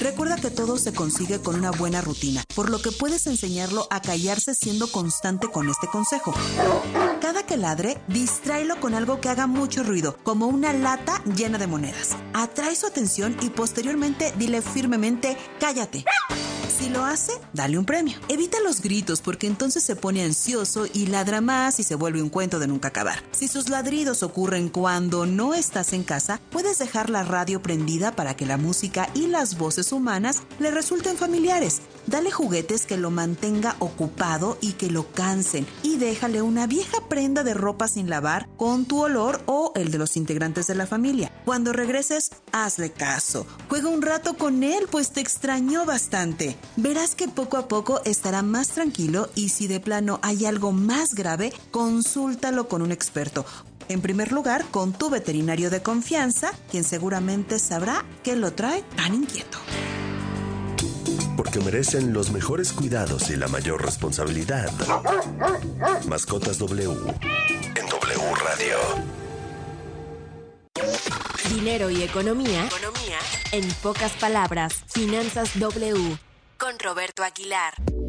Recuerda que todo se consigue con una buena rutina, por lo que puedes enseñarlo a callarse siendo constante con este consejo. Cada que ladre, distráelo con algo que haga mucho ruido, como una lata llena de monedas. Atrae su atención y posteriormente dile firmemente, cállate. Si lo hace, dale un premio. Evita los gritos porque entonces se pone ansioso y ladra más y se vuelve un cuento de nunca acabar. Si sus ladridos ocurren cuando no estás en casa, puedes dejar la radio prendida para que la música y las voces humanas le resulten familiares. Dale juguetes que lo mantenga ocupado y que lo cansen y déjale una vieja prenda de ropa sin lavar con tu olor o el de los integrantes de la familia. Cuando regreses, hazle caso. Juega un rato con él pues te extrañó bastante. Verás que poco a poco estará más tranquilo y si de plano hay algo más grave, consúltalo con un experto. En primer lugar, con tu veterinario de confianza, quien seguramente sabrá qué lo trae tan inquieto. Porque merecen los mejores cuidados y la mayor responsabilidad. Mascotas W en W Radio. Dinero y economía. Economía. En pocas palabras, Finanzas W. Con Roberto Aguilar.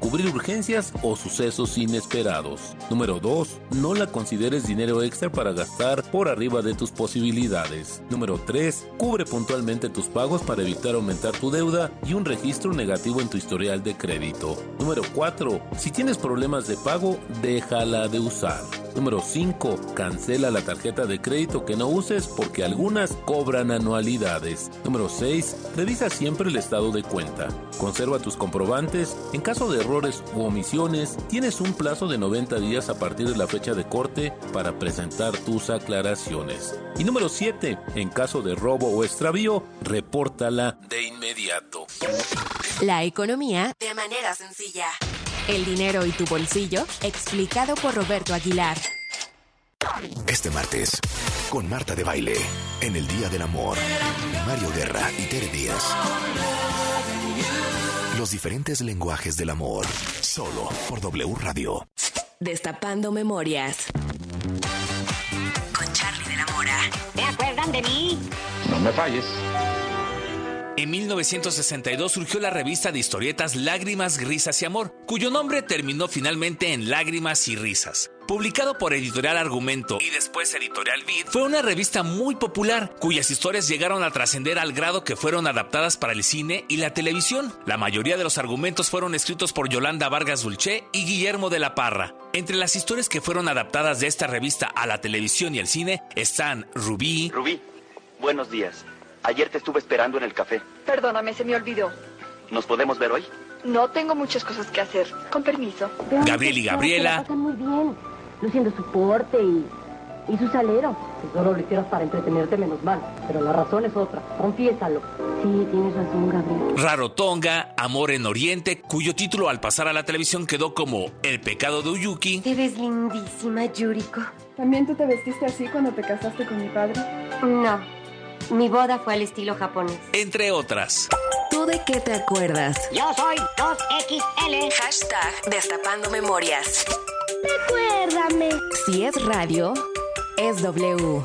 cubrir urgencias o sucesos inesperados. Número 2. No la consideres dinero extra para gastar por arriba de tus posibilidades. Número 3. Cubre puntualmente tus pagos para evitar aumentar tu deuda y un registro negativo en tu historial de crédito. Número 4. Si tienes problemas de pago, déjala de usar. Número 5. Cancela la tarjeta de crédito que no uses porque algunas cobran anualidades. Número 6. Revisa siempre el estado de cuenta. Conserva tus comprobantes. En caso de errores u omisiones, tienes un plazo de 90 días a partir de la fecha de corte para presentar tus aclaraciones. Y número 7. En caso de robo o extravío, repórtala de inmediato. La economía de manera sencilla. El dinero y tu bolsillo, explicado por Roberto Aguilar. Este martes, con Marta de Baile, en el Día del Amor, Mario Guerra y Tere Díaz. Los diferentes lenguajes del amor, solo por W Radio. Destapando memorias. Con Charlie de la Mora. ¿Te acuerdan de mí? No me falles. En 1962 surgió la revista de historietas Lágrimas, Risas y Amor, cuyo nombre terminó finalmente en Lágrimas y Risas. Publicado por Editorial Argumento y después Editorial Vid, fue una revista muy popular, cuyas historias llegaron a trascender al grado que fueron adaptadas para el cine y la televisión. La mayoría de los argumentos fueron escritos por Yolanda Vargas Dulce y Guillermo de la Parra. Entre las historias que fueron adaptadas de esta revista a la televisión y el cine están Rubí. Rubí, buenos días. Ayer te estuve esperando en el café. Perdóname, se me olvidó. ¿Nos podemos ver hoy? No tengo muchas cosas que hacer. Con permiso. Gabriel y Gabriela. muy bien, luciendo su porte y, y su salero. Si solo lo hicieras para entretenerte, menos mal. Pero la razón es otra. Confiésalo. Sí, tienes razón, Gabriel. Rarotonga, Amor en Oriente, cuyo título al pasar a la televisión quedó como El pecado de Uyuki. Te ves lindísima, Yuriko. ¿También tú te vestiste así cuando te casaste con mi padre? No. Mi boda fue al estilo japonés. Entre otras. ¿Tú de qué te acuerdas? Yo soy 2XL. Hashtag Destapando Memorias. Recuérdame. Si es radio, es W.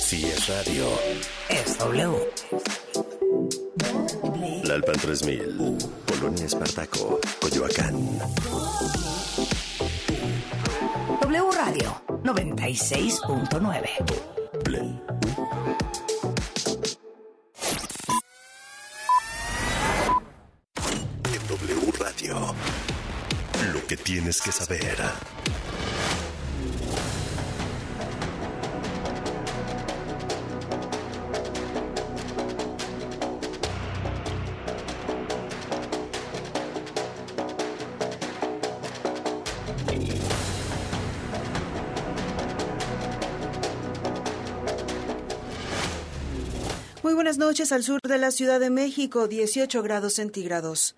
Si es radio, es W. La Alpan 3000, Polonia Espartaco, Coyoacán. W Radio 96.9. W Radio, lo que tienes que saber. Buenas noches al sur de la Ciudad de México, 18 grados centígrados.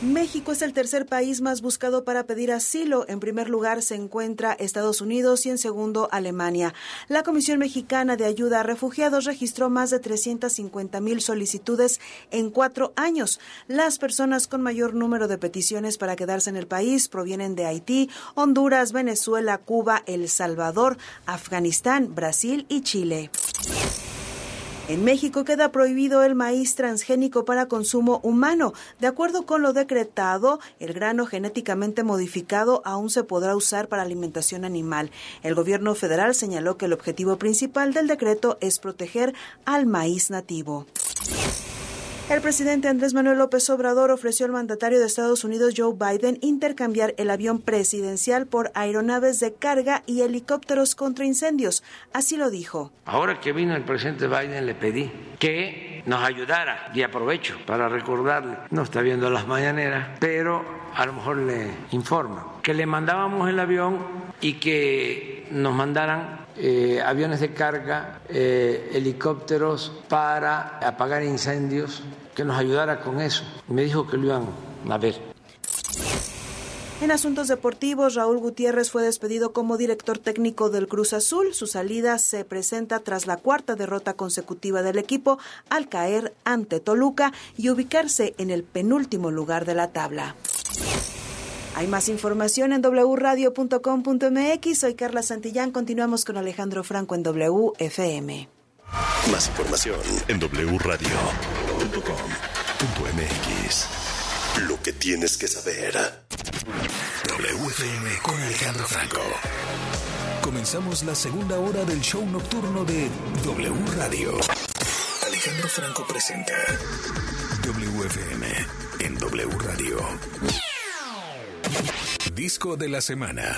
México es el tercer país más buscado para pedir asilo. En primer lugar se encuentra Estados Unidos y en segundo Alemania. La Comisión Mexicana de Ayuda a Refugiados registró más de 350 mil solicitudes en cuatro años. Las personas con mayor número de peticiones para quedarse en el país provienen de Haití, Honduras, Venezuela, Cuba, El Salvador, Afganistán, Brasil y Chile. En México queda prohibido el maíz transgénico para consumo humano. De acuerdo con lo decretado, el grano genéticamente modificado aún se podrá usar para alimentación animal. El gobierno federal señaló que el objetivo principal del decreto es proteger al maíz nativo. El presidente Andrés Manuel López Obrador ofreció al mandatario de Estados Unidos, Joe Biden, intercambiar el avión presidencial por aeronaves de carga y helicópteros contra incendios. Así lo dijo. Ahora que vino el presidente Biden, le pedí que nos ayudara y aprovecho para recordarle, no está viendo las mañaneras, pero a lo mejor le informo, que le mandábamos el avión y que nos mandaran eh, aviones de carga, eh, helicópteros para apagar incendios, que nos ayudara con eso. Me dijo que lo iban a ver. En asuntos deportivos, Raúl Gutiérrez fue despedido como director técnico del Cruz Azul. Su salida se presenta tras la cuarta derrota consecutiva del equipo al caer ante Toluca y ubicarse en el penúltimo lugar de la tabla. Hay más información en wradio.com.mx. Soy Carla Santillán. Continuamos con Alejandro Franco en WFM. Más información en wradio.com.mx. Lo que tienes que saber. WFM con Alejandro Franco. Comenzamos la segunda hora del show nocturno de W Radio. Alejandro Franco presenta WFM en W Radio. Disco de la semana.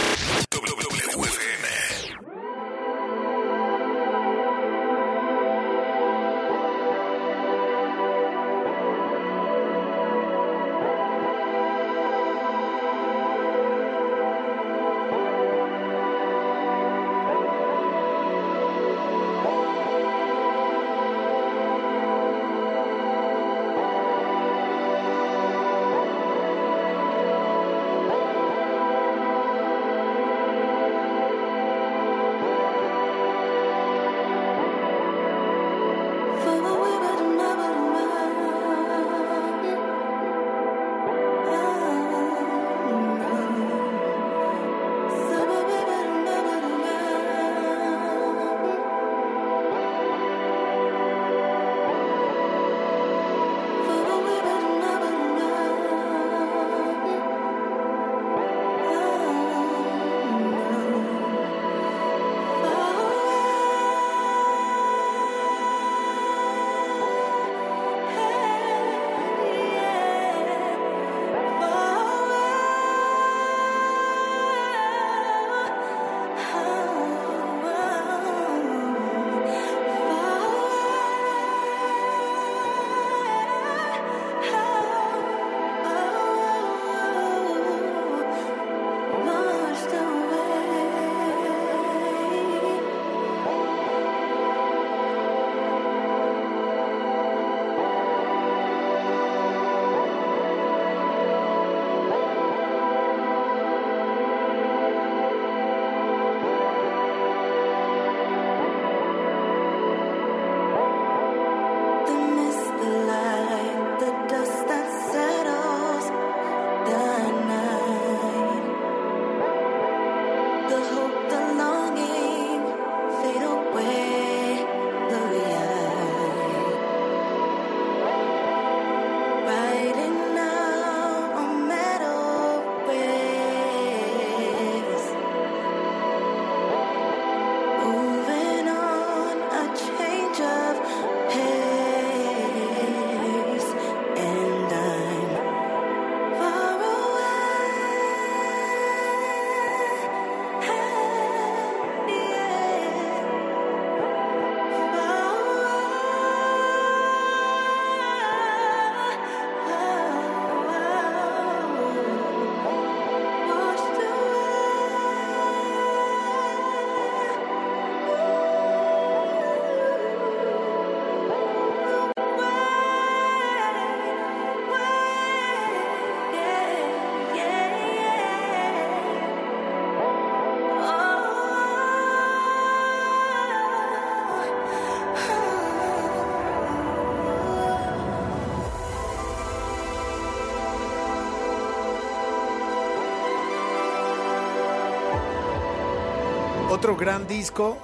Otro gran disco,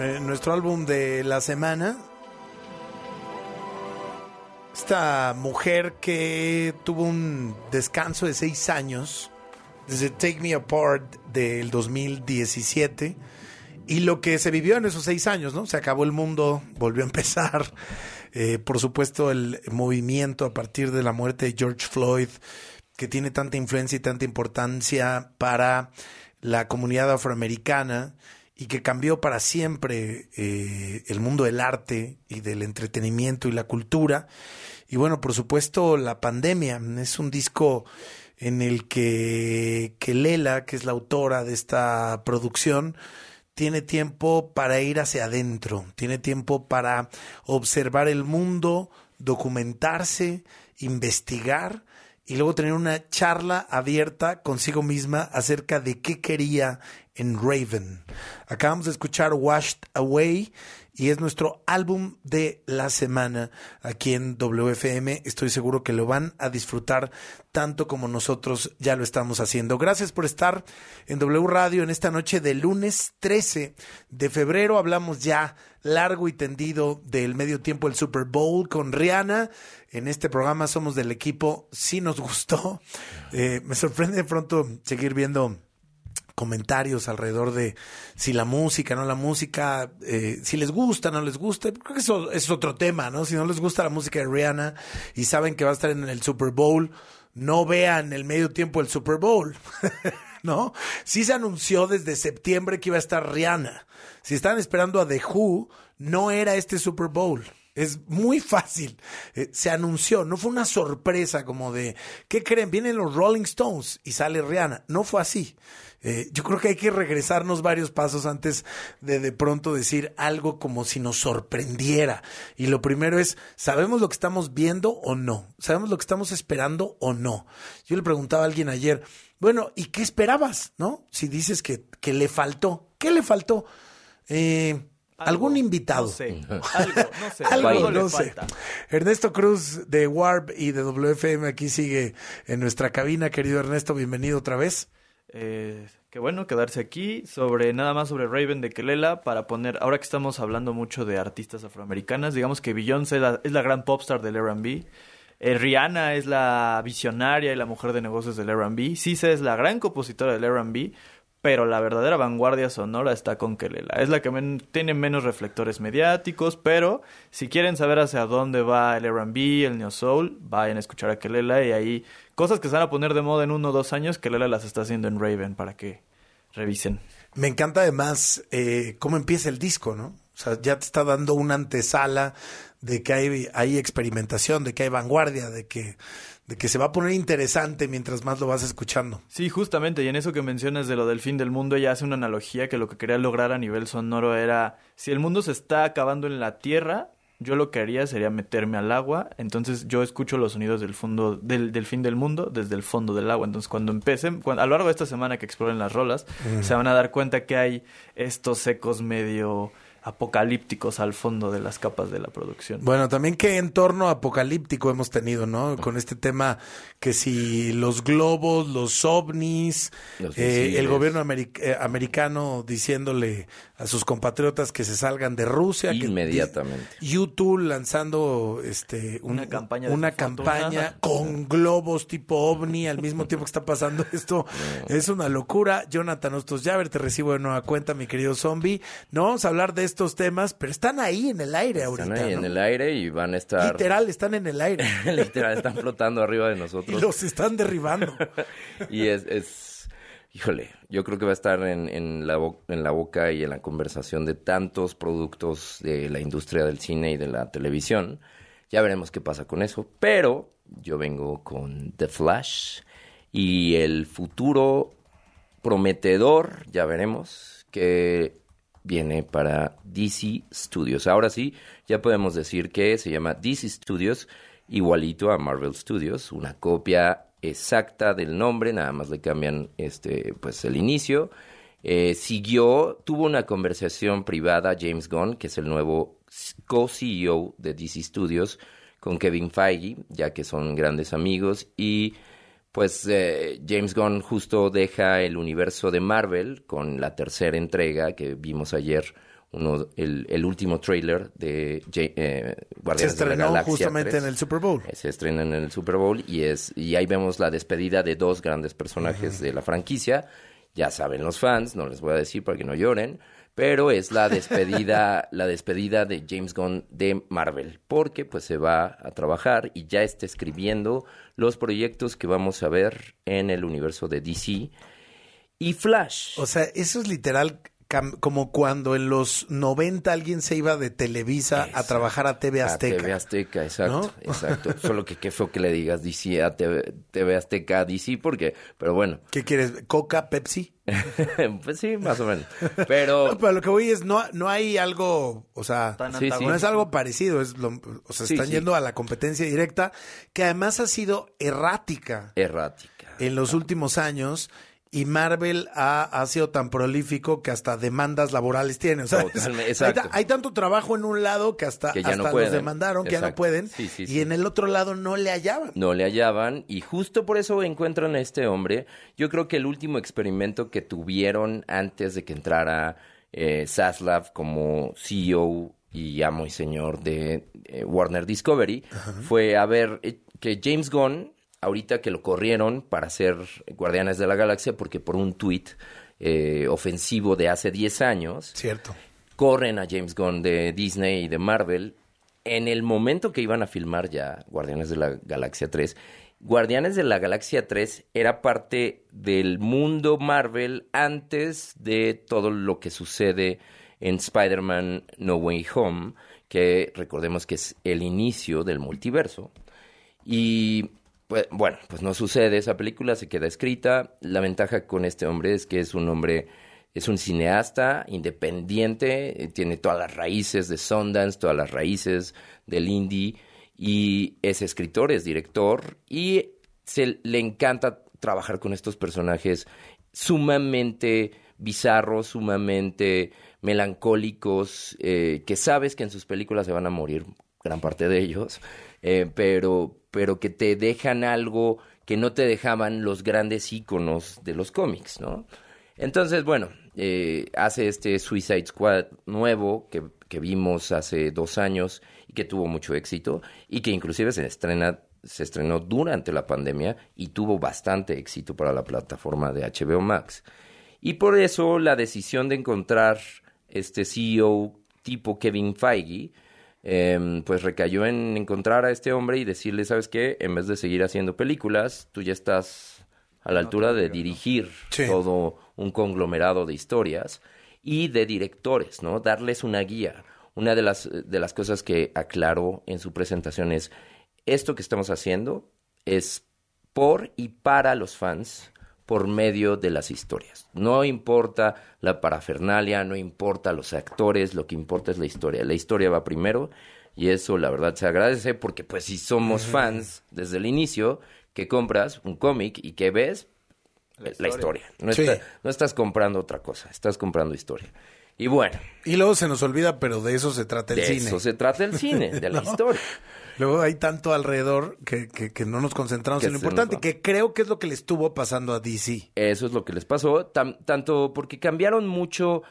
eh, nuestro álbum de la semana. Esta mujer que tuvo un descanso de seis años desde Take Me Apart del 2017 y lo que se vivió en esos seis años, ¿no? Se acabó el mundo, volvió a empezar. Eh, por supuesto, el movimiento a partir de la muerte de George Floyd, que tiene tanta influencia y tanta importancia para la comunidad afroamericana y que cambió para siempre eh, el mundo del arte y del entretenimiento y la cultura. Y bueno, por supuesto, la pandemia es un disco en el que, que Lela, que es la autora de esta producción, tiene tiempo para ir hacia adentro, tiene tiempo para observar el mundo, documentarse, investigar y luego tener una charla abierta consigo misma acerca de qué quería en Raven. Acabamos de escuchar Washed Away y es nuestro álbum de la semana aquí en WFM. Estoy seguro que lo van a disfrutar tanto como nosotros ya lo estamos haciendo. Gracias por estar en W Radio en esta noche de lunes 13 de febrero. Hablamos ya largo y tendido del medio tiempo del Super Bowl con Rihanna. En este programa somos del equipo, sí nos gustó. Eh, me sorprende de pronto seguir viendo comentarios alrededor de si la música, no la música, eh, si les gusta, no les gusta. Creo que eso es otro tema, ¿no? Si no les gusta la música de Rihanna y saben que va a estar en el Super Bowl, no vean el medio tiempo del Super Bowl. ¿No? Sí se anunció desde septiembre que iba a estar Rihanna. Si están esperando a The Who, no era este Super Bowl. Es muy fácil. Eh, se anunció, no fue una sorpresa como de, ¿qué creen? Vienen los Rolling Stones y sale Rihanna. No fue así. Eh, yo creo que hay que regresarnos varios pasos antes de de pronto decir algo como si nos sorprendiera. Y lo primero es, ¿sabemos lo que estamos viendo o no? ¿Sabemos lo que estamos esperando o no? Yo le preguntaba a alguien ayer, bueno, ¿y qué esperabas? ¿No? Si dices que, que le faltó, ¿qué le faltó? Eh, algún invitado. No sé. Algo, no sé. Algo, no sé. Ernesto Cruz de Warp y de WFM aquí sigue en nuestra cabina. Querido Ernesto, bienvenido otra vez. Eh, qué bueno quedarse aquí sobre nada más sobre Raven de Kelela para poner, ahora que estamos hablando mucho de artistas afroamericanas, digamos que Beyoncé es la, es la gran popstar del R&B. Eh, Rihanna es la visionaria y la mujer de negocios del R&B. Sisa es la gran compositora del R&B, pero la verdadera vanguardia sonora está con Kelela. Es la que tiene menos reflectores mediáticos, pero si quieren saber hacia dónde va el R&B, el Neo Soul, vayan a escuchar a Kelela y ahí cosas que se van a poner de moda en uno o dos años, Kelela las está haciendo en Raven para que revisen. Me encanta además eh, cómo empieza el disco, ¿no? O sea, ya te está dando una antesala de que hay experimentación, de que hay vanguardia, de que de que se va a poner interesante mientras más lo vas escuchando. Sí, justamente, y en eso que mencionas de lo del fin del mundo, ella hace una analogía que lo que quería lograr a nivel sonoro era, si el mundo se está acabando en la Tierra, yo lo que haría sería meterme al agua, entonces yo escucho los sonidos del fondo del, del fin del mundo desde el fondo del agua, entonces cuando empiecen, a lo largo de esta semana que exploren las rolas, se van a dar cuenta que hay estos ecos medio apocalípticos al fondo de las capas de la producción. Bueno, también qué entorno apocalíptico hemos tenido, ¿no? Con este tema que si los globos, los ovnis, eh, el gobierno eh, americano diciéndole a sus compatriotas que se salgan de Rusia. Inmediatamente. YouTube lanzando este una campaña, una campaña con globos tipo ovni al mismo tiempo que está pasando esto. Es una locura. Jonathan Ostosjaver, te recibo de nueva cuenta, mi querido zombie. No vamos a hablar de estos temas, pero están ahí en el aire ahorita. Están ahí en el aire y van a estar. Literal, están en el aire. Literal, están flotando arriba de nosotros. Y los están derribando. y es, es, híjole, yo creo que va a estar en, en, la en la boca y en la conversación de tantos productos de la industria del cine y de la televisión. Ya veremos qué pasa con eso. Pero yo vengo con The Flash y el futuro prometedor, ya veremos, que viene para DC Studios. Ahora sí, ya podemos decir que se llama DC Studios, igualito a Marvel Studios, una copia exacta del nombre, nada más le cambian este, pues el inicio. Eh, siguió, tuvo una conversación privada James Gunn, que es el nuevo co-CEO de DC Studios, con Kevin Feige, ya que son grandes amigos, y pues eh, James Gunn justo deja el universo de Marvel con la tercera entrega que vimos ayer, uno, el, el último trailer de Ja- eh, Se Guardianes de la estrenó Galaxia justamente 3. en el Super Bowl. Se estrena en el Super Bowl y es y ahí vemos la despedida de dos grandes personajes de la franquicia. Ya saben los fans, no les voy a decir para que no lloren, pero es la despedida la despedida de James Gunn de Marvel, porque pues se va a trabajar y ya está escribiendo los proyectos que vamos a ver en el universo de DC y Flash. O sea, eso es literal como cuando en los 90 alguien se iba de Televisa a trabajar a TV Azteca. A TV Azteca, exacto, ¿No? exacto. Solo que qué feo que le digas DC a TV, TV Azteca DC, porque, pero bueno, ¿Qué quieres? ¿Coca, Pepsi? pues sí, más o menos. Pero No, pero lo que voy es, no, no hay algo, o sea, Sí, sí. no es algo parecido, es lo- o sea, están sí. yendo a la competencia directa, que además ha sido errática errática. en los últimos años. Y Marvel ha, ha sido tan prolífico que hasta demandas laborales tiene. O sea, hay, hay tanto trabajo en un lado que hasta, Que ya no hasta pueden. los demandaron, que ya no pueden. Sí, sí, y sí. en el otro lado no le hallaban. no le hallaban y justo por eso encuentran a este hombre. Yo creo que el último experimento que tuvieron antes de que entrara eh, Zaslav como CEO y amo y señor de eh, Warner Discovery fue a ver eh, que James Gunn, ahorita que lo corrieron para ser Guardianes de la Galaxia, porque por un tuit eh, ofensivo de hace 10 años, Cierto. corren a James Gunn de Disney y de Marvel en el momento que iban a filmar ya Guardianes de la Galaxia 3. Guardianes de la Galaxia 3 era parte del mundo Marvel antes de todo lo que sucede en Spider-Man No Way Home, que recordemos que es el inicio del multiverso. Y pues, bueno, pues no sucede, esa película se queda escrita. La ventaja con este hombre es que es un hombre, es un cineasta independiente, eh, tiene todas las raíces de Sundance, todas las raíces del indie, y es escritor, es director, y se le encanta trabajar con estos personajes sumamente bizarros, sumamente melancólicos, eh, que sabes que en sus películas se van a morir gran parte de ellos, eh, pero, pero que te dejan algo que no te dejaban los grandes íconos de los cómics, ¿no? Entonces, bueno, eh, hace este Suicide Squad nuevo que, que vimos hace dos años y que tuvo mucho éxito y que inclusive se estrena se estrenó durante la pandemia y tuvo bastante éxito para la plataforma de HBO Max. Y por eso la decisión de encontrar este CEO tipo Kevin Feige, em, pues recayó en encontrar a este hombre y decirle, ¿sabes qué? En vez de seguir haciendo películas, tú ya estás a la altura de dirigir todo un conglomerado de historias y de directores, ¿no? Darles una guía. Una de las, de las cosas que aclaró en su presentación es, esto que estamos haciendo es por y para los fans por medio de las historias. No importa la parafernalia, no importa los actores, lo que importa es la historia. La historia va primero y eso la verdad se agradece porque pues si somos fans desde el inicio, que compras un cómic y que ves la historia. No, Sí. está- no estás comprando otra cosa, estás comprando historia. Y bueno, Y luego se nos olvida, pero de eso se trata el de cine. eso se trata el cine, de la ¿No? historia. Luego hay tanto alrededor que, que- que no nos concentramos Que en lo importante, que creo que es lo que le estuvo pasando a DC. Eso es lo que les pasó, tanto porque cambiaron mucho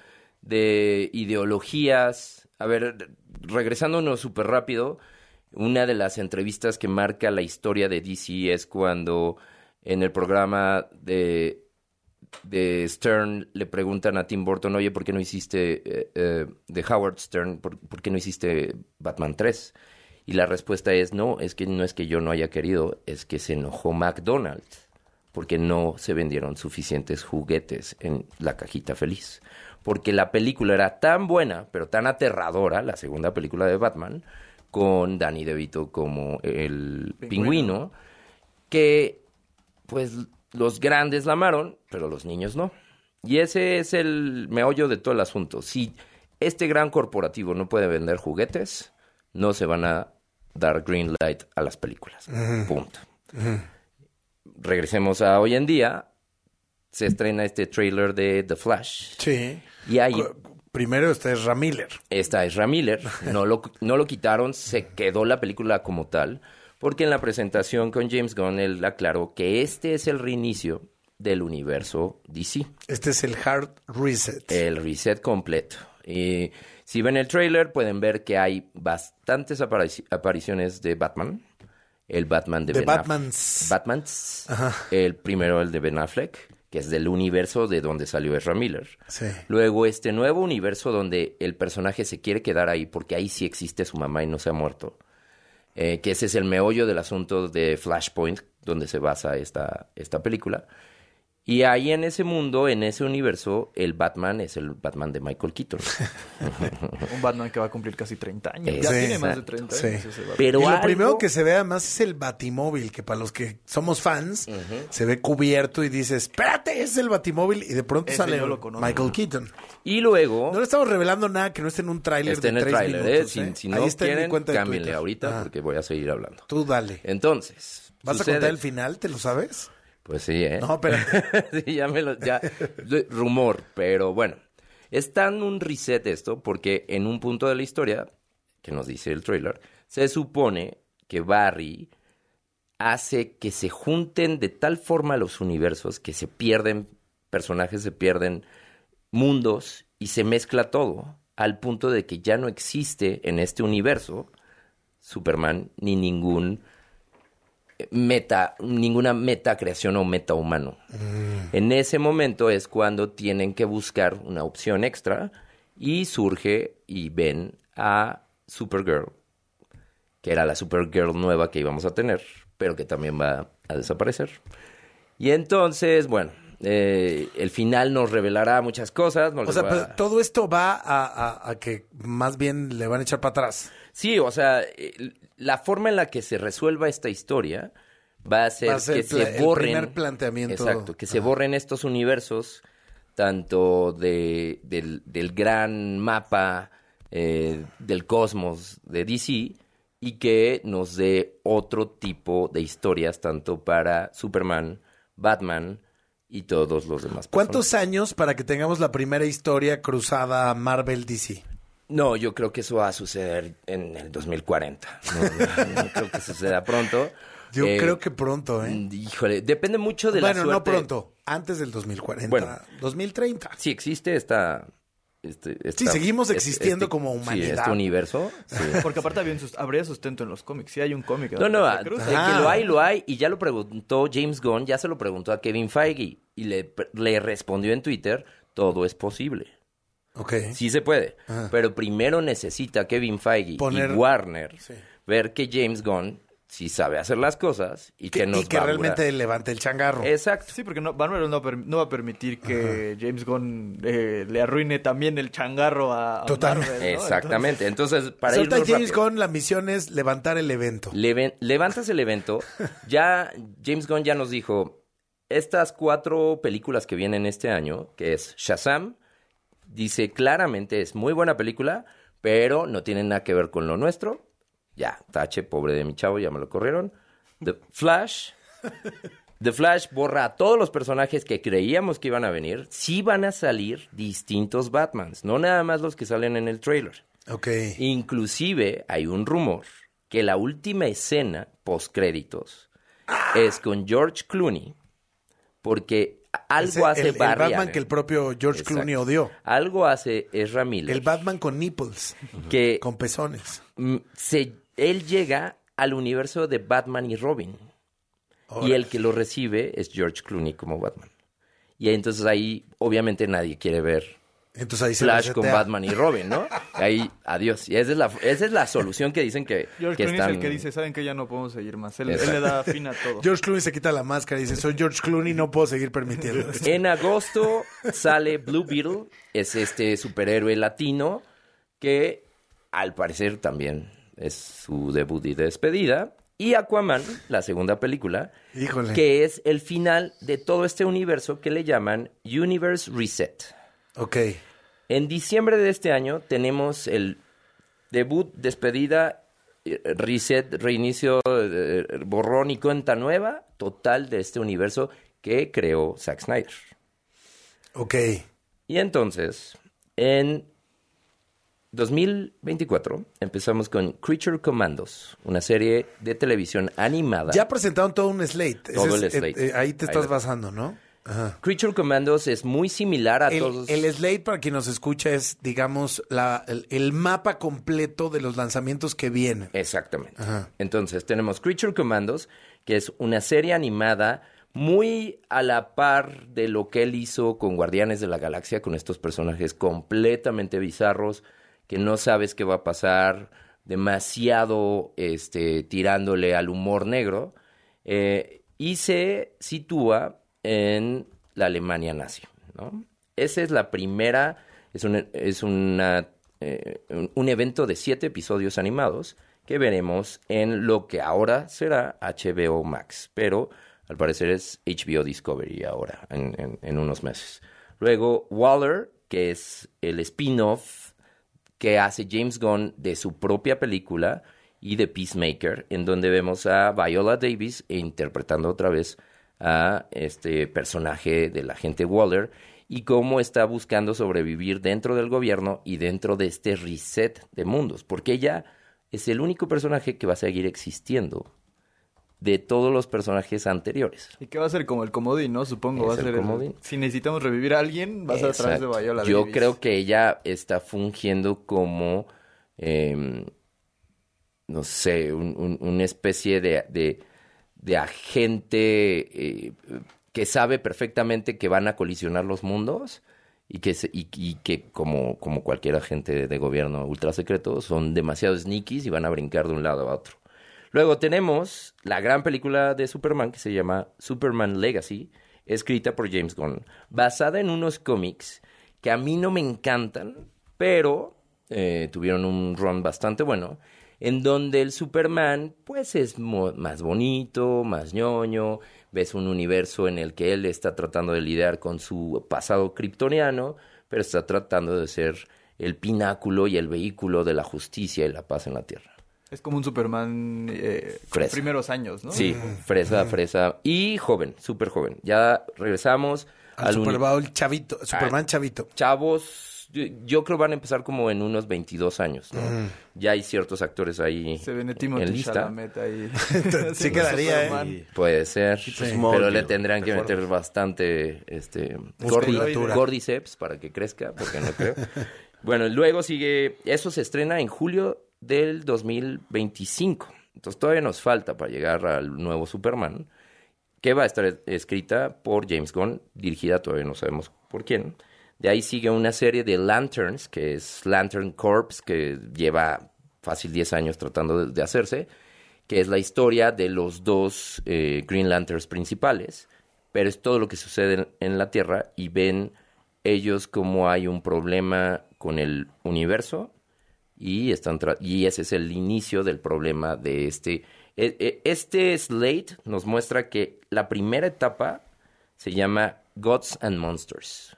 de ideologías. A ver, regresándonos súper rápido, una de las entrevistas que marca la historia de DC es cuando en el programa de, de Stern le preguntan a Tim Burton, oye, ¿por qué no hiciste, eh, eh, de Howard Stern, ¿por, por qué no hiciste Batman 3? Y la respuesta es, no, es que no es que yo no haya querido, es que se enojó McDonald's porque no se vendieron suficientes juguetes en la cajita feliz. Porque la película era tan buena, pero tan aterradora, la segunda película de Batman, con Danny DeVito como el Pingüino. pingüino, que pues los grandes la amaron, pero los niños no. Y ese es el meollo de todo el asunto. Si este gran corporativo no puede vender juguetes, no se van a dar green light a las películas. Punto. Regresemos a hoy en día. Se estrena este trailer de The Flash. Sí. Y ahí Primero está es Miller. esta es Miller. No lo, no lo quitaron, se quedó la película como tal. porque en la presentación con James Gunn él aclaró que este es el reinicio del universo DC. Este es el hard reset. El reset completo. Y si ven el trailer pueden ver que hay bastantes aparici- apariciones de Batman. El Batman de, Ben Batmans. Batmans. Ajá. El primero, el de Ben Affleck, que es del universo de donde salió Ezra Miller. Sí. Luego este nuevo universo donde el personaje se quiere quedar ahí porque ahí sí existe su mamá y no se ha muerto. Eh, que ese es el meollo del asunto de Flashpoint, donde se basa esta, esta película. Y ahí en ese mundo, en ese universo, el Batman es el Batman de Michael Keaton. Un Batman que va a cumplir casi 30 años. Ya tiene más de exacto. 30 Sí. años ese Batman. Pero y lo algo- primero que se ve además es el Batimóvil, que para los que somos fans, se ve cubierto y dice, espérate, es el Batimóvil, y de pronto Ese sale lo. Michael Keaton. Y luego... No le estamos revelando nada que no esté en un tráiler Está de en el tres tráiler, ¿eh? minutos. Si, ¿eh? si Ahí no está en mi cuenta de cámbienle Twitter. ahorita Ajá. porque voy a seguir hablando. Tú dale. Entonces, ¿Vas sucede- a contar el final? ¿Te lo sabes? Pues sí, ¿eh? No, espérate. sí, ya me lo... Ya, rumor, pero bueno. Es tan un reset esto porque en un punto de la historia, que nos dice el trailer, se supone que Barry hace que se junten de tal forma los universos que se pierden personajes, se pierden mundos y se mezcla todo al punto de que ya no existe en este universo Superman ni ningún meta, ninguna meta creación o meta humano. En ese momento es cuando tienen que buscar una opción extra y surge y ven a Supergirl, que era la Supergirl nueva que íbamos a tener, pero que también va a desaparecer. Y entonces, bueno, eh, el final nos revelará muchas cosas. no O sea, a- pero todo esto va a, a- a que más bien le van a echar para atrás. Sí, o sea, eh, la forma en la que se resuelva esta historia va a ser, Va a ser que el se el borren. primer planteamiento. Exacto, que se borren estos universos, tanto de, del, del gran mapa eh, del cosmos de DC, y que nos dé otro tipo de historias, tanto para Superman, Batman y todos los demás. ¿Cuántos años para que tengamos la primera historia cruzada Marvel-DC? No, yo creo que eso va a suceder en el 2040. No, no, no creo que suceda pronto. Yo Eh, creo que pronto, ¿eh? Híjole, depende mucho de bueno, la suerte. no pronto, antes del 2040, Bueno. 2030. Si existe esta... este- esta- Sí, seguimos este- existendo este- como Sí, humanidad. este universo. sí. Porque aparte había habría sustento en los cómics. Sí hay un cómic. No, no, donde a- se cruza. de que lo hay, lo hay. Y ya lo preguntó James Gunn, ya se lo preguntó a Kevin Feige. Y le, le respondió en Twitter, todo es posible. Ok. Sí se puede. Ajá. Pero primero necesita Kevin Feige Poner- y Warner Sí. ver que James Gunn sí sabe hacer las cosas y que, nos y que va realmente levante el changarro. Exacto. Sí, porque no, Warner no, va a permitir que James Gunn eh, le arruine también el changarro a, a Total. Marvel, ¿no? Exactamente. Entonces, para Ahorita irnos James rápido. Gunn, la misión es levantar el evento. Levantas el evento. Ya James Gunn ya nos dijo, estas cuatro películas que vienen este año, que es Shazam, dice claramente es muy buena película, pero no tiene nada que ver con lo nuestro. Ya, tache, pobre de mi chavo, ya me lo corrieron. The Flash. The Flash borra a todos los personajes que creíamos que iban a venir. Sí van a salir distintos Batmans, no nada más los que salen en el trailer. Ok. Inclusive hay un rumor que la última escena post créditos es con George Clooney porque algo Ese- hace el, el Barry Batman Allen. que el propio George Exacto. Clooney odió. Algo hace Ezra Miller El Batman con nipples, que con pezones. mm, se, él llega al universo de Batman y Robin y el que lo recibe es George Clooney como Batman. Y entonces ahí obviamente nadie quiere ver Entonces ahí se Flash con. Batman y Robin, ¿no? Ahí, adiós. Y esa es la, esa es la solución que dicen que, George que Clooney están... es el que dice, ¿saben que Ya no podemos seguir más. Él, le da fin a todo. George Clooney se quita la máscara y dice, soy George Clooney, no puedo seguir permitiendo esto. En agosto sale Blue Beetle, es este superhéroe latino que al parecer también es su debut y despedida. Y Aquaman, la segunda película, Híjole. que es el final de todo este universo que le llaman Universe Reset. Ok. En diciembre de este año tenemos el debut, despedida, eh, reset, reinicio, eh, borrón y cuenta nueva total de este universo que creó Zack Snyder. Ok. Y entonces, en 2024 empezamos con Creature Commandos, una serie de televisión animada. Ya presentaron todo un slate. Todo el eh, slate. eh, ahí te estás basando, ¿no? Ajá. Creature Commandos es muy similar a El, todos. el slate, para quien nos escucha, es, digamos, la, el, el mapa completo de los lanzamientos que vienen. Exactamente. Ajá. Entonces tenemos Creature Commandos, que es una serie animada muy a la par de lo que él hizo con Guardianes de la Galaxia, con estos personajes completamente bizarros, que no sabes qué va a pasar, demasiado este, tirándole al humor negro, eh, y se sitúa en la Alemania nazi. ¿no? Esa es la primera, es, una- es una, eh, un, un evento de siete episodios animados que veremos en lo que ahora será HBO Max, pero al parecer es HBO Discovery ahora, en, en- en unos meses. Luego Waller, que es el spin-off que hace James Gunn de su propia película y de Peacemaker, en donde vemos a Viola Davis interpretando otra vez a este personaje del agente Waller y cómo está buscando sobrevivir dentro del gobierno y dentro de este reset de mundos, porque ella es el único personaje que va a seguir existiendo de todos los personajes anteriores. ¿Y qué va a ser como el comodín, no? Supongo va a Es el ser comodín. Si necesitamos revivir a alguien, va a ser a través de. Viola Yo Davis. creo que ella está fungiendo como, em, no sé, un- un- una especie de, de, de agente eh, que sabe perfectamente que van a colisionar los mundos y que, y que como, como cualquier agente de gobierno ultra secreto, son demasiado sneakies y van a brincar de un lado a otro. Luego tenemos la gran película de Superman que se llama Superman Legacy, escrita por James Gunn, basada en unos cómics que a mí no me encantan, pero eh, tuvieron un run bastante bueno, en donde el Superman pues es más bonito, más ñoño, ves un universo en el que él está tratando de lidiar con su pasado kryptoniano, pero está tratando de ser el pináculo y el vehículo de la justicia y la paz en la Tierra. Es como un Superman eh, con Fresa. primeros años, ¿no? Sí, fresa, fresa. Y joven, súper joven. Ya regresamos Al al Super Bowl chavito, Superman Ah, chavito. Chavos, yo, creo van a empezar como en unos 22 años, ¿no? Mm. Ya hay ciertos actores ahí Se viene en lista. Chalamet ahí. Sí quedaría, ¿eh? Puede ser, Smallville, pero le tendrán que meter bastante este Gordiceps para que crezca, porque no creo. bueno, luego sigue, eso se estrena en julio del 2025. Entonces todavía nos falta para llegar al nuevo Superman, que va a estar es- escrita por James Gunn, dirigida todavía no sabemos por quién. De ahí sigue una serie de Lanterns, que es Lantern Corps, que lleva fácil 10 años tratando de, hacerse, que es la historia de los dos eh, Green Lanterns principales, pero es todo lo que sucede en, la Tierra y ven ellos como hay un problema con el universo y están y ese es el inicio del problema de este e- e- este slate nos muestra que la primera etapa se llama Gods and Monsters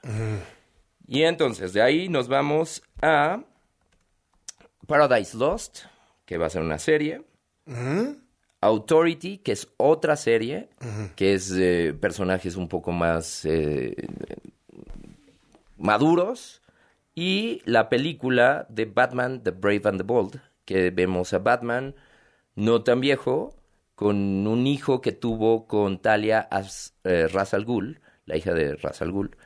y entonces de ahí nos vamos a Paradise Lost que va a ser una serie. Authority, que es otra serie, que es personajes un poco más eh, maduros, y la película de Batman, The Brave and the Bold, que vemos a Batman no tan viejo, con un hijo que tuvo con Talia As, eh, Ra's al Ghul, la hija de Ra's al Ghul,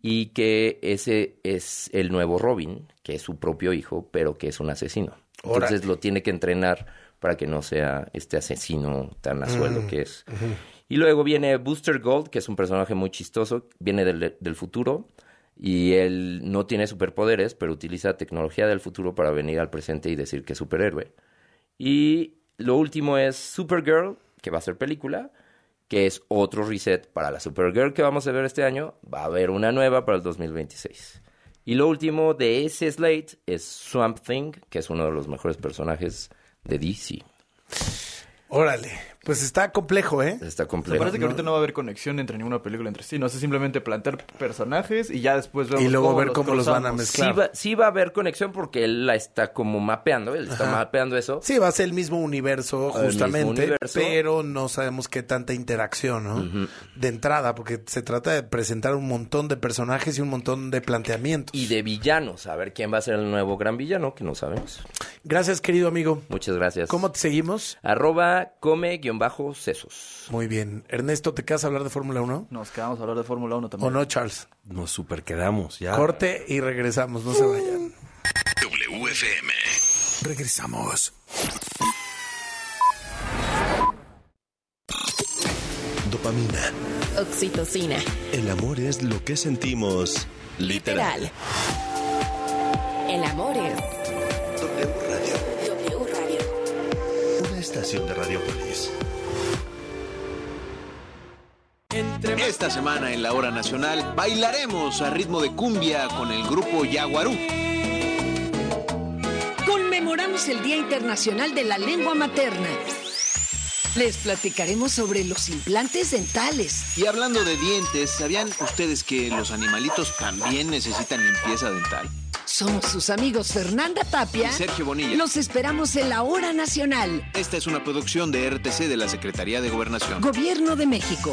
y que ese es el nuevo Robin, que es su propio hijo, pero que es un asesino. Entonces lo tiene que entrenar para que no sea este asesino tan a sueldo Mm, que es. Y luego viene Booster Gold, que es un personaje muy chistoso, viene del, del futuro y él no tiene superpoderes, pero utiliza tecnología del futuro para venir al presente y decir que es superhéroe. Y lo último es Supergirl, que va a ser película, que es otro reset para la Supergirl que vamos a ver este año. Va a haber una nueva para el 2026. Y lo último de ese slate es Swamp Thing, que es uno de los mejores personajes de DC. Órale. Pues está complejo, ¿eh? Está Me complejo. parece que ahorita no va a haber conexión entre ninguna película entre sí. No sé, simplemente plantear personajes y ya después vemos Y luego ver cómo los van a mezclar. Sí va, sí va a haber conexión porque él la está como mapeando, él está Ajá. mapeando eso. Sí, va a ser el mismo universo, El mismo justamente, universo. pero no sabemos qué tanta interacción, ¿no? De entrada, porque se trata de presentar un montón de personajes y un montón de planteamientos. Y de villanos, a ver quién va a ser el nuevo gran villano, que no sabemos. Gracias, querido amigo. Muchas gracias. ¿Cómo te seguimos? Arroba come-sesos. Muy bien. Ernesto, ¿te quedas a hablar de Fórmula 1? Nos quedamos a hablar de Fórmula 1 también. ¿O no, Charles? Nos super quedamos ya. Corte y regresamos, no se vayan. WFM. Regresamos. Dopamina. Oxitocina. El amor es lo que sentimos literal. Literal. El amor es W Radio. W Radio. Una estación de Radiopolis. Esta semana en la hora nacional bailaremos a ritmo de cumbia con el grupo Yaguarú. Conmemoramos el Día Internacional de la Lengua Materna. Les platicaremos sobre los implantes dentales. Y hablando de dientes, ¿sabían ustedes que los animalitos también necesitan limpieza dental? Somos sus amigos Fernanda Tapia Y Sergio Bonilla. Los esperamos en la Hora Nacional. Esta es una producción de RTC de la Secretaría de Gobernación. Gobierno de México.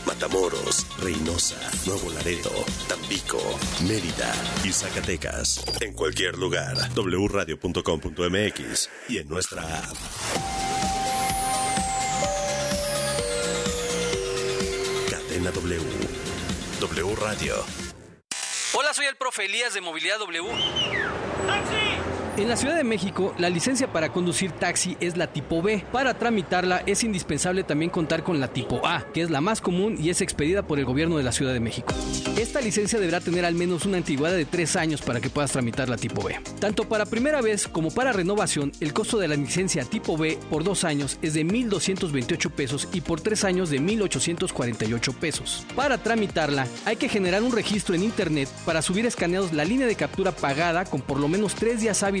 Matamoros, Reynosa, Nuevo Laredo, Tampico, Mérida y Zacatecas. En cualquier lugar, wradio.com.mx y en nuestra app. Cadena W. W Radio. Hola, soy el profe Elías de Movilidad W. En la Ciudad de México, la licencia para conducir taxi es la tipo B. Para tramitarla es indispensable también contar con la tipo A, que es la más común y es expedida por el gobierno de la Ciudad de México. Esta licencia deberá tener al menos una antigüedad de tres años para que puedas tramitar la tipo B. Tanto para primera vez como para renovación, el costo de la licencia tipo B por dos años es de 1.228 pesos y por tres años de 1.848 pesos. Para tramitarla, hay que generar un registro en Internet para subir escaneados la línea de captura pagada con por lo menos tres días hábiles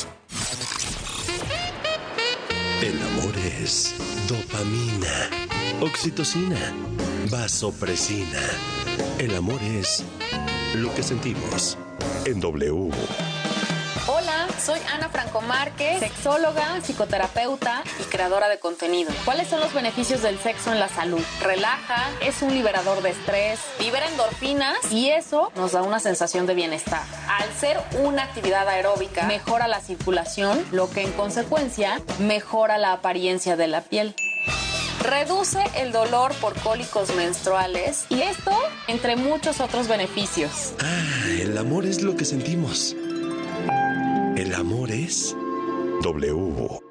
El amor es dopamina, oxitocina, vasopresina. El amor es lo que sentimos en W. Soy Ana Franco Márquez, sexóloga, psicoterapeuta y creadora de contenido. ¿Cuáles son los beneficios del sexo en la salud? Relaja, es un liberador de estrés, libera endorfinas y eso nos da una sensación de bienestar. Al ser una actividad aeróbica, mejora la circulación, lo que en consecuencia mejora la apariencia de la piel. Reduce el dolor por cólicos menstruales y esto entre muchos otros beneficios. Ah, el amor es lo que sentimos. El amor es W.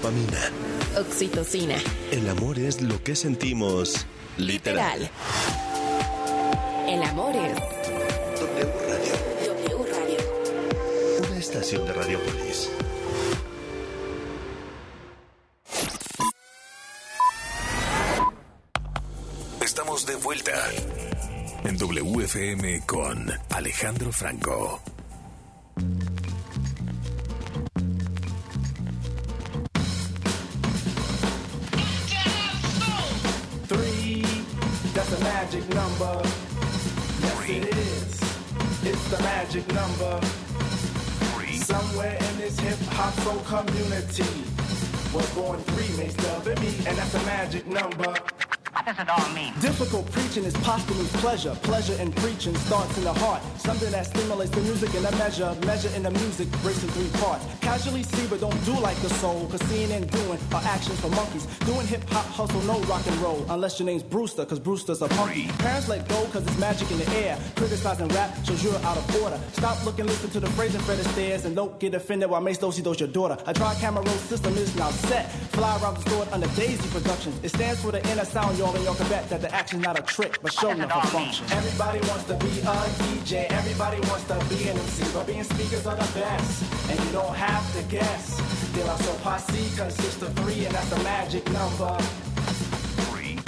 Dopamina. Oxitocina. El amor es lo que sentimos literal. El amor es W Radio. W Radio. Una estación de Radiopolis. Estamos de vuelta en WFM con Alejandro Franco. Magic number. Yes, it is. It's the magic number. Somewhere in this hip hop soul community was born three makes love and me, and that's a magic number. What does it all mean? Difficult preaching is posthumous pleasure. Pleasure in preaching starts in the heart. Something that stimulates the music in a measure. Measure in the music breaks in three parts. Casually see, but don't do like the soul. Cause seeing and doing are actions for monkeys. Doing hip hop hustle, no rock and roll. Unless your name's Brewster, cause Brewster's a punky. Parents let go cause it's magic in the air. Criticizing rap shows you're out of order. Stop looking, listen to the phrase in Fred stairs. and don't get offended while Mace Dosey does your daughter. A dry camera roll system is now set. Fly around the store under Daisy Productions. It stands for the inner sound, y'all, and y'all can bet that the action's not a trick, but show enough a function. Everybody wants to be a DJ, everybody wants to be an MC, but being speakers are the best, and you don't have to guess. De La Soul Posse consists of three, and that's the magic number.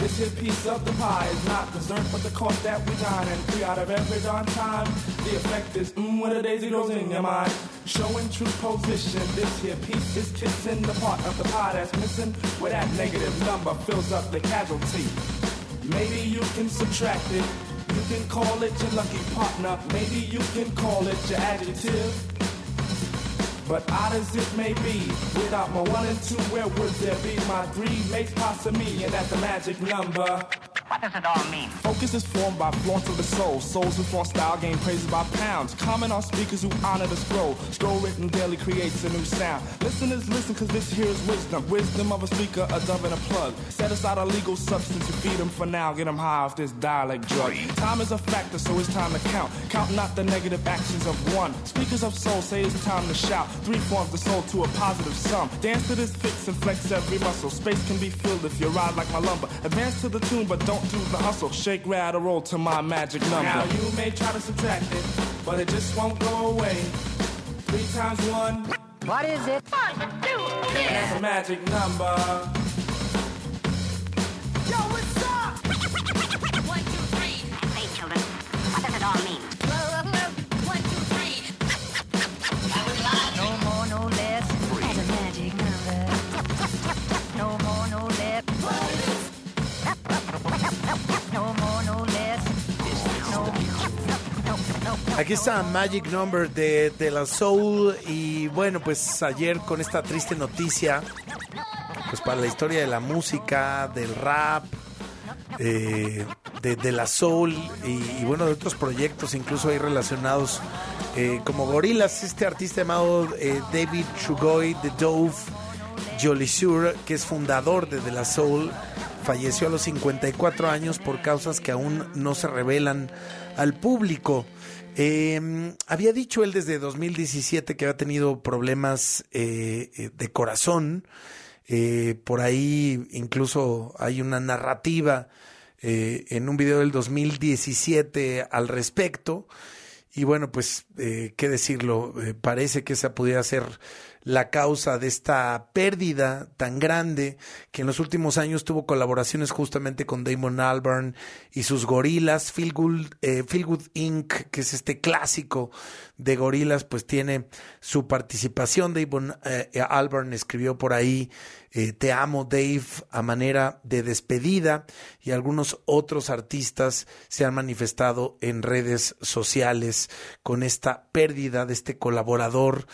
This here piece of the pie is not dessert, but the cost that we dine. And three out of every darn time, the effect is mmm when a daisy goes in your mind. Showing true position, this here piece is kissing the part of the pie that's missing, where that negative number fills up the casualty. Maybe you can subtract it. You can call it your lucky partner. Maybe you can call it your adjective. But odd as it may be, without my one and two, where would there be my three makes parts of me, and that's the magic number. What does it all mean? Focus is formed by flaunt of the soul. Souls who flaunt style gain praises by pounds. Comment on speakers who honor the scroll. Scroll written daily creates a new sound. Listeners listen cause this here is wisdom. Wisdom of a speaker, a dove and a plug. Set aside a legal substance to feed them for now. Get them high off this dialect drug. Time is a factor so it's time to count. Count not the negative actions of one. Speakers of soul say it's time to shout. Three forms the soul to a positive sum. Dance to this fix and flex every muscle. Space can be filled if you ride like my lumber. Advance to the tune but don't do the hustle. Shake, rattle, roll to my magic number. Now you may try to subtract it, but it just won't go away. Three times one. What is it? One, two, three. That's a magic number. Aquí está Magic Number de, de la Soul y bueno, pues ayer con esta triste noticia, pues para la historia de la música, del rap, eh, de, de la Soul y, bueno, de otros proyectos incluso ahí relacionados eh, como Gorilas, este artista llamado eh, David Chugoy de Dove Jolisur, que es fundador de De La Soul, falleció a los 54 años por causas que aún no se revelan al público. Eh, había dicho él desde 2017 que había tenido problemas eh, de corazón. Eh, por ahí incluso hay una narrativa en un video del 2017 al respecto. Y bueno, pues, qué decirlo, parece que esa pudiera ser la causa de esta pérdida tan grande que en los últimos años tuvo colaboraciones justamente con Damon Albarn y sus gorilas, Feel Good, eh, Inc., que es este clásico de Gorilas, pues tiene su participación. Dave eh, Albarn escribió por ahí eh, Te amo Dave a manera de despedida y algunos otros artistas se han manifestado en redes sociales con esta pérdida de este colaborador,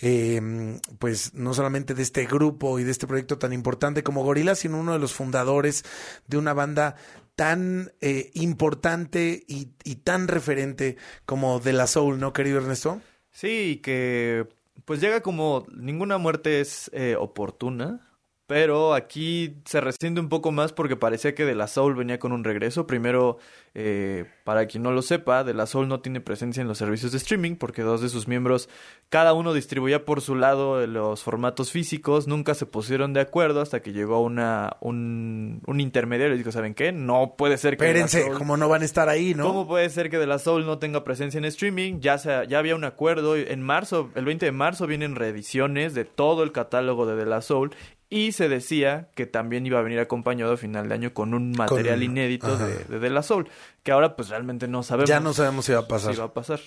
eh, pues no solamente de este grupo y de este proyecto tan importante como Gorila, sino uno de los fundadores de una banda tan eh, importante y, tan referente como de la Soul, ¿no, querido Ernesto? Sí, que pues llega como ninguna muerte es eh, oportuna. Pero aquí se resiente un poco más porque parecía que De La Soul venía con un regreso. Primero, eh, para quien no lo sepa, De La Soul no tiene presencia en los servicios de streaming porque dos de sus miembros, cada uno distribuía por su lado los formatos físicos. Nunca se pusieron de acuerdo hasta que llegó una, un, un intermediario y dijo, ¿saben qué? No puede ser que... Espérense, como no van a estar ahí, ¿no? ¿Cómo puede ser que De La Soul no tenga presencia en streaming? Ya, se, ya había un acuerdo. En marzo, el 20 de marzo, vienen reediciones de todo el catálogo de De La Soul y se decía que también iba a venir acompañado a final de año con un material inédito de, de, de, La Soul, que ahora pues realmente no sabemos. Ya no sabemos si va a pasar. Si va a pasar.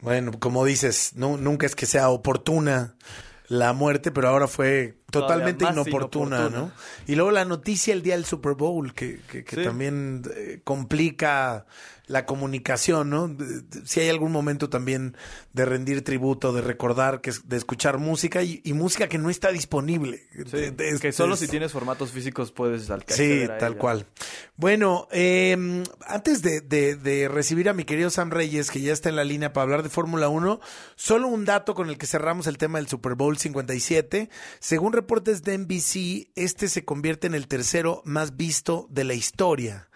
Bueno, como dices, no, nunca es que sea oportuna la muerte, pero ahora fue totalmente inoportuna, inoportuna, ¿no? Y luego la noticia el día del Super Bowl, que, que, que sí. también eh, complica la comunicación, ¿no? Si hay algún momento también de rendir tributo, de recordar, que de escuchar música y, y música que no está disponible. Sí, de, de, que solo si tienes formatos físicos puedes Sí, tal ella. cual. Bueno, eh, antes de, de, recibir a mi querido Sam Reyes, que ya está en la línea para hablar de Fórmula 1, solo un dato con el que cerramos el tema del Super Bowl 57. Según reportes de NBC, este se convierte en el tercero más visto de la historia.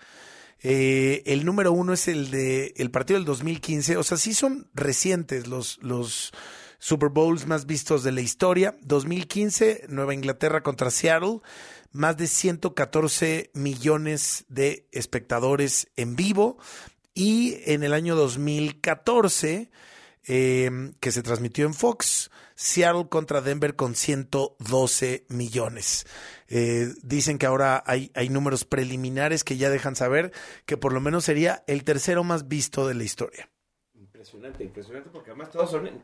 Eh, el número uno es el de el partido del 2015. O sea, sí son recientes los, los Super Bowls más vistos de la historia. 2015, Nueva Inglaterra contra Seattle. Más de 114 millones de espectadores en vivo. Y en el año 2014, eh, que se transmitió en Fox, Seattle contra Denver con 112 millones. Eh, dicen que ahora hay, hay números preliminares que ya dejan saber que por lo menos sería el tercero más visto de la historia. Impresionante, impresionante, porque además todos son en,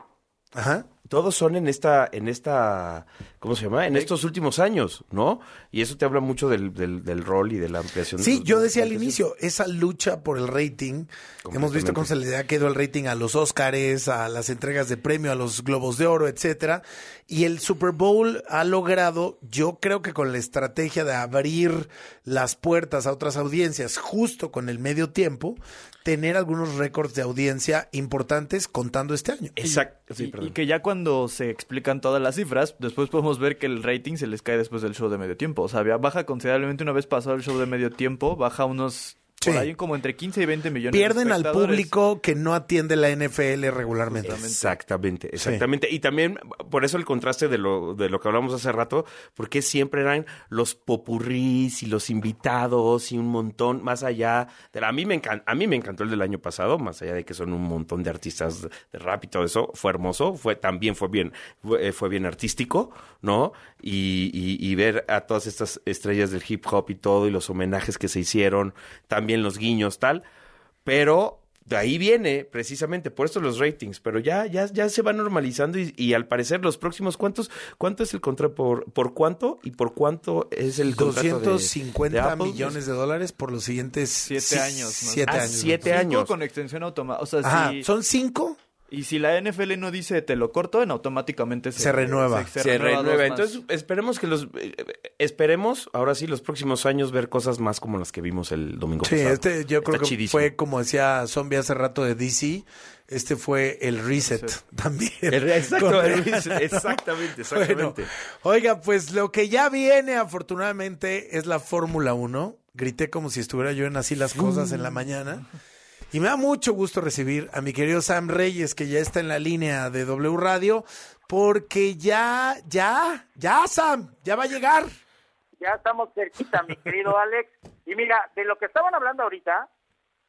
Ajá. todos son en esta, en esta, ¿cómo se llama? En estos últimos años, ¿no? Y eso te habla mucho del, del, del rol y de la ampliación. Sí, de yo decía al inicio, esa lucha por el rating, hemos visto cómo se le ha quedado el rating a los Óscares, a las entregas de premio, a los Globos de Oro, etcétera, y el Super Bowl ha logrado, yo creo que con la estrategia de abrir las puertas a otras audiencias, justo con el medio tiempo, tener algunos récords de audiencia importantes contando este año. Exacto. Sí, y, y, que ya cuando se explican todas las cifras, después podemos ver que el rating se les cae después del show de medio tiempo. O sea, baja considerablemente una vez pasado el show de medio tiempo, baja unos Sí. Por ahí como entre 15 y 20 millones Pierden de al público que no atiende la NFL regularmente. Exactamente, exactamente. Sí. Y también, por eso el contraste de lo, de lo que hablamos hace rato, porque siempre eran los popurrís y los invitados y un montón, más allá de... A mí, me encanta, a mí me encantó el del año pasado, más allá de que son un montón de artistas de rap y todo eso, fue hermoso, fue también fue bien, fue, fue bien artístico, ¿no? Y, y, y ver a todas estas estrellas del hip hop y todo, y los homenajes que se hicieron, también los guiños, tal, pero de ahí viene precisamente por eso los ratings, pero ya ya ya se va normalizando y, y al parecer los próximos cuántos cuánto es el contrato por por cuánto y por cuánto es el 250 de, de millones de dólares por los siguientes siete años, ¿no? siete ah, años, siete ¿no? años con extensión automática, o sea, Ajá, si... son cinco y si la NFL no dice te lo corto, en automáticamente se, se renueva. Se, se renueva. renueva. Entonces, esperemos que los eh, esperemos ahora sí los próximos años ver cosas más como las que vimos el domingo sí, pasado. este yo Está creo que chidísimo. fue como decía Zombie hace rato de DC, este fue el reset sí. también. El, exacto, el reset, exactamente, exactamente. Bueno, oiga, pues lo que ya viene afortunadamente es la Fórmula 1. Grité como si estuviera yo en así las cosas uh. en la mañana. Y me da mucho gusto recibir a mi querido Sam Reyes, que ya está en la línea de W Radio, porque ya, ya, ya, Sam, ya va a llegar. Ya estamos cerquita, mi querido Alex. Y mira, de lo que estaban hablando ahorita,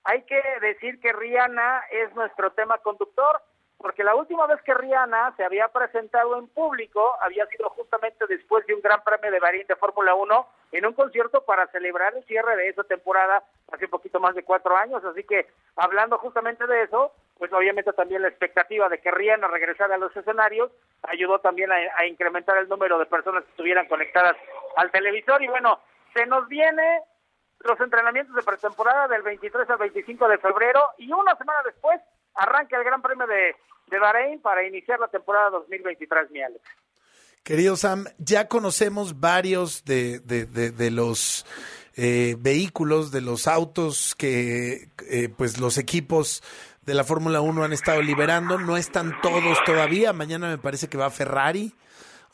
hay que decir que Rihanna es nuestro tema conductor, porque la última vez que Rihanna se había presentado en público había sido justamente después de un gran premio de Bahrein de Fórmula 1 en un concierto para celebrar el cierre de esa temporada hace un poquito más de cuatro años. Así que hablando justamente de eso, pues obviamente también la expectativa de que Rihanna regresara a los escenarios ayudó también a, a incrementar el número de personas que estuvieran conectadas al televisor y bueno, se nos viene los entrenamientos de pretemporada del 23 al 25 de febrero y una semana después arranca el Gran Premio de, de Bahrein para iniciar la temporada 2023, mi Alex. Querido Sam, ya conocemos varios de, de, de, de los eh, vehículos, de los autos que eh, pues los equipos de la Fórmula 1 han estado liberando. No están todos todavía. Mañana me parece que va Ferrari.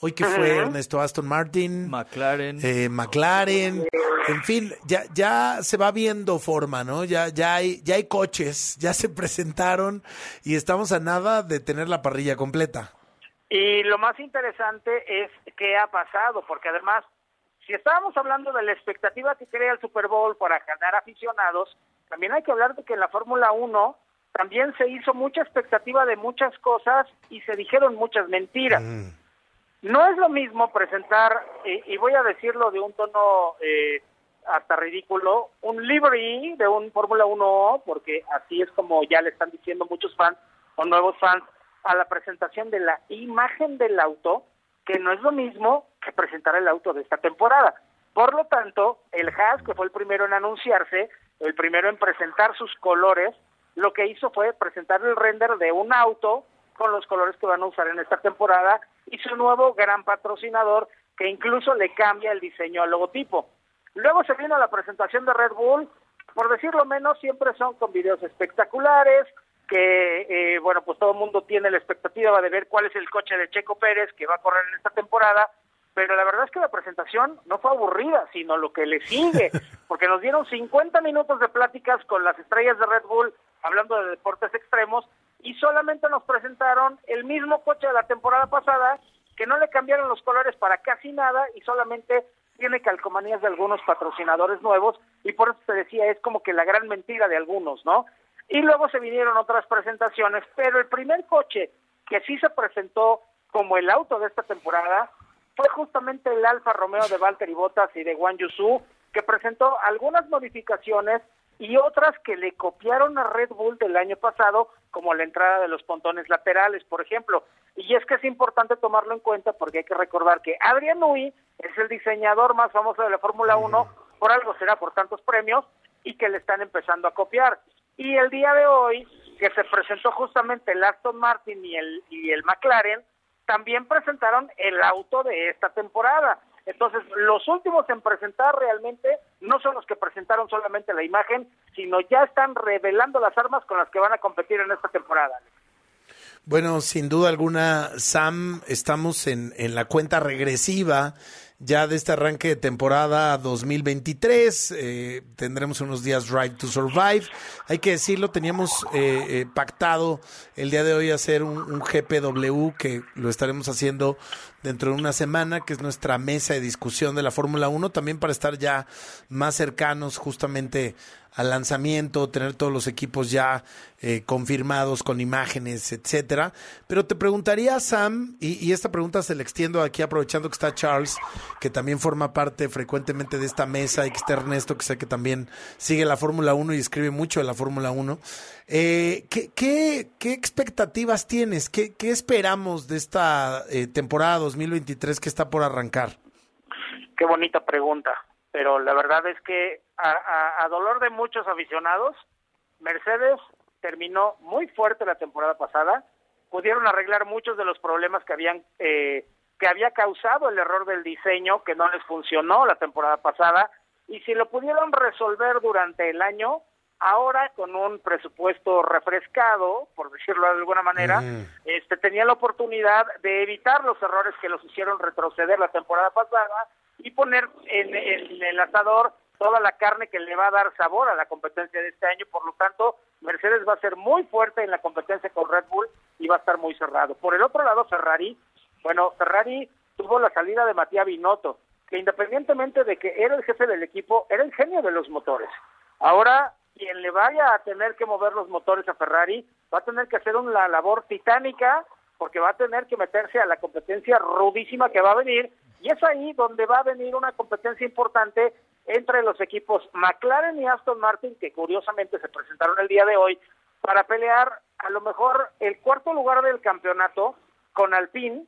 Hoy que fue. Ernesto Aston Martin. McLaren. eh, McLaren. En fin, ya, ya se va viendo forma, ¿no? Ya, ya, hay, ya hay coches, ya se presentaron y estamos a nada de tener la parrilla completa. Y lo más interesante es qué ha pasado, porque además, si estábamos hablando de la expectativa que crea el Super Bowl para ganar aficionados, también hay que hablar de que en la Fórmula 1 también se hizo mucha expectativa de muchas cosas y se dijeron muchas mentiras. No es lo mismo presentar, y, y voy a decirlo de un tono eh, hasta ridículo, un livery de un Fórmula 1, porque así es como ya le están diciendo muchos fans o nuevos fans a la presentación de la imagen del auto, que no es lo mismo que presentar el auto de esta temporada. Por lo tanto, el Haas, que fue el primero en anunciarse, el primero en presentar sus colores, lo que hizo fue presentar el render de un auto con los colores que van a usar en esta temporada y su nuevo gran patrocinador que incluso le cambia el diseño al logotipo. Luego se vino la presentación de Red Bull, por decirlo menos, siempre son con videos espectaculares, que eh, bueno, pues todo el mundo tiene la expectativa de ver cuál es el coche de Checo Pérez que va a correr en esta temporada, pero la verdad es que la presentación no fue aburrida, sino lo que le sigue, porque nos dieron 50 minutos de pláticas con las estrellas de Red Bull hablando de deportes extremos y solamente nos presentaron el mismo coche de la temporada pasada, que no le cambiaron los colores para casi nada y solamente tiene calcomanías de algunos patrocinadores nuevos y por eso te decía, es como que la gran mentira de algunos, ¿no? Y luego se vinieron otras presentaciones, pero el primer coche que sí se presentó como el auto de esta temporada fue justamente el Alfa Romeo de Valtteri Bottas y de Wang Yusu, que presentó algunas modificaciones y otras que le copiaron a Red Bull del año pasado, como la entrada de los pontones laterales, por ejemplo. Y es que es importante tomarlo en cuenta porque hay que recordar que Adrian Nui es el diseñador más famoso de la Fórmula 1, por algo será por tantos premios, y que le están empezando a copiar. Y el día de hoy, que se presentó justamente el Aston Martin y el, y el McLaren, también presentaron el auto de esta temporada. Entonces, los últimos en presentar realmente no son los que presentaron solamente la imagen, sino ya están revelando las armas con las que van a competir en esta temporada. Bueno, sin duda alguna, Sam, estamos en, en la cuenta regresiva ya de este arranque de temporada 2023. Eh, tendremos unos días Ride to Survive. Hay que decirlo, teníamos eh, eh, pactado el día de hoy hacer un, GPW que lo estaremos haciendo dentro de una semana, que es nuestra mesa de discusión de la Fórmula 1, también para estar ya más cercanos justamente al lanzamiento, tener todos los equipos ya eh, confirmados con imágenes, etcétera. Pero te preguntaría, Sam, y, y, esta pregunta se la extiendo aquí aprovechando que está Charles, que también forma parte frecuentemente de esta mesa, y que está Ernesto, que sé que también sigue la Fórmula 1 y escribe mucho de la Fórmula 1. Eh, ¿qué, qué, qué, expectativas tienes? ¿Qué, qué esperamos de esta eh, temporada 2023 que está por arrancar? Qué bonita pregunta, pero la verdad es que a, a, a dolor de muchos aficionados, Mercedes terminó muy fuerte la temporada pasada, pudieron arreglar muchos de los problemas que habían eh, que había causado el error del diseño que no les funcionó la temporada pasada y si lo pudieron resolver durante el año ahora con un presupuesto refrescado por decirlo de alguna manera mm. este tenía la oportunidad de evitar los errores que los hicieron retroceder la temporada pasada y poner en, el asador toda la carne que le va a dar sabor a la competencia de este año. Por lo tanto, Mercedes va a ser muy fuerte en la competencia con Red Bull y va a estar muy cerrado. Por el otro lado, Ferrari, bueno, Ferrari tuvo la salida de Matías Binotto, que independientemente de que era el jefe del equipo, era el genio de los motores. Ahora, quien le vaya a tener que mover los motores a Ferrari, va a tener que hacer una labor titánica porque va a tener que meterse a la competencia rudísima que va a venir y es ahí donde va a venir una competencia importante entre los equipos McLaren y Aston Martin, que curiosamente se presentaron el día de hoy, para pelear a lo mejor el cuarto lugar del campeonato con Alpine,